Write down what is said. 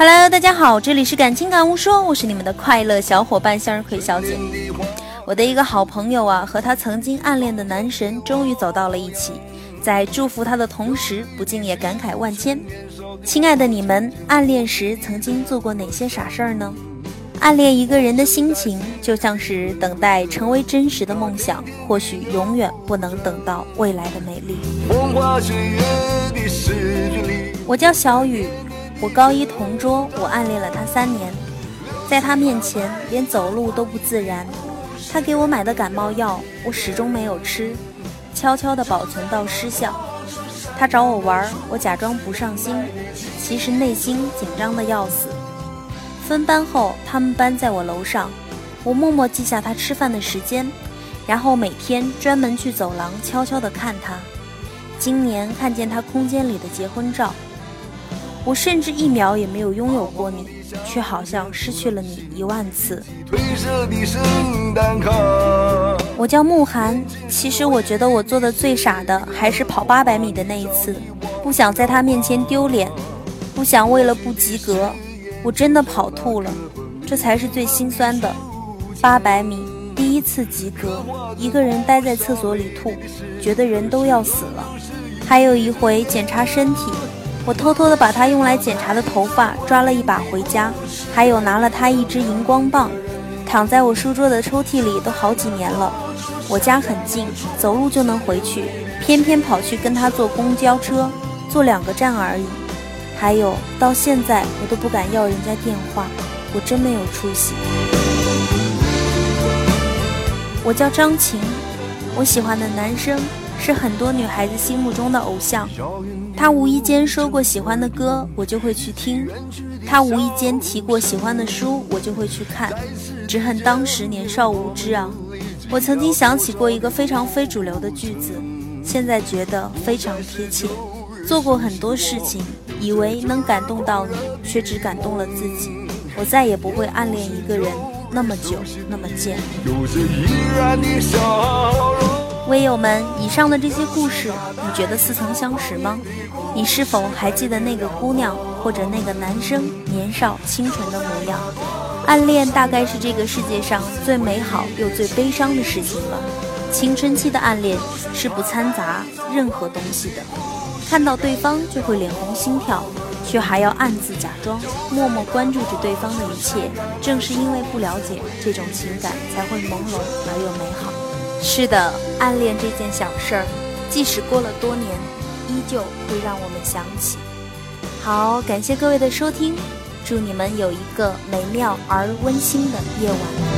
Hello，大家好，这里是感情感悟说，我是你们的快乐小伙伴向日葵小姐。我的一个好朋友啊，和他曾经暗恋的男神终于走到了一起，在祝福他的同时，不禁也感慨万千。亲爱的你们，暗恋时曾经做过哪些傻事儿呢？暗恋一个人的心情，就像是等待成为真实的梦想，或许永远不能等到未来的美丽。我叫小雨。我高一同桌，我暗恋了他三年，在他面前连走路都不自然。他给我买的感冒药，我始终没有吃，悄悄地保存到失效。他找我玩，我假装不上心，其实内心紧张的要死。分班后，他们班在我楼上，我默默记下他吃饭的时间，然后每天专门去走廊悄悄地看他。今年看见他空间里的结婚照。我甚至一秒也没有拥有过你，却好像失去了你一万次。我叫慕寒，其实我觉得我做的最傻的还是跑八百米的那一次，不想在他面前丢脸，不想为了不及格，我真的跑吐了，这才是最心酸的。八百米第一次及格，一个人待在厕所里吐，觉得人都要死了。还有一回检查身体。我偷偷的把他用来检查的头发抓了一把回家，还有拿了他一支荧光棒，躺在我书桌的抽屉里都好几年了。我家很近，走路就能回去，偏偏跑去跟他坐公交车，坐两个站而已。还有到现在我都不敢要人家电话，我真没有出息。我叫张晴，我喜欢的男生。是很多女孩子心目中的偶像，他无意间说过喜欢的歌，我就会去听；他无意间提过喜欢的书，我就会去看。只恨当时年少无知啊！我曾经想起过一个非常非主流的句子，现在觉得非常贴切。做过很多事情，以为能感动到你，却只感动了自己。我再也不会暗恋一个人那么久，那么贱。微友们，以上的这些故事，你觉得似曾相识吗？你是否还记得那个姑娘或者那个男生年少清纯的模样？暗恋大概是这个世界上最美好又最悲伤的事情了。青春期的暗恋是不掺杂任何东西的，看到对方就会脸红心跳，却还要暗自假装，默默关注着对方的一切。正是因为不了解这种情感，才会朦胧而又美好。是的，暗恋这件小事儿，即使过了多年，依旧会让我们想起。好，感谢各位的收听，祝你们有一个美妙而温馨的夜晚。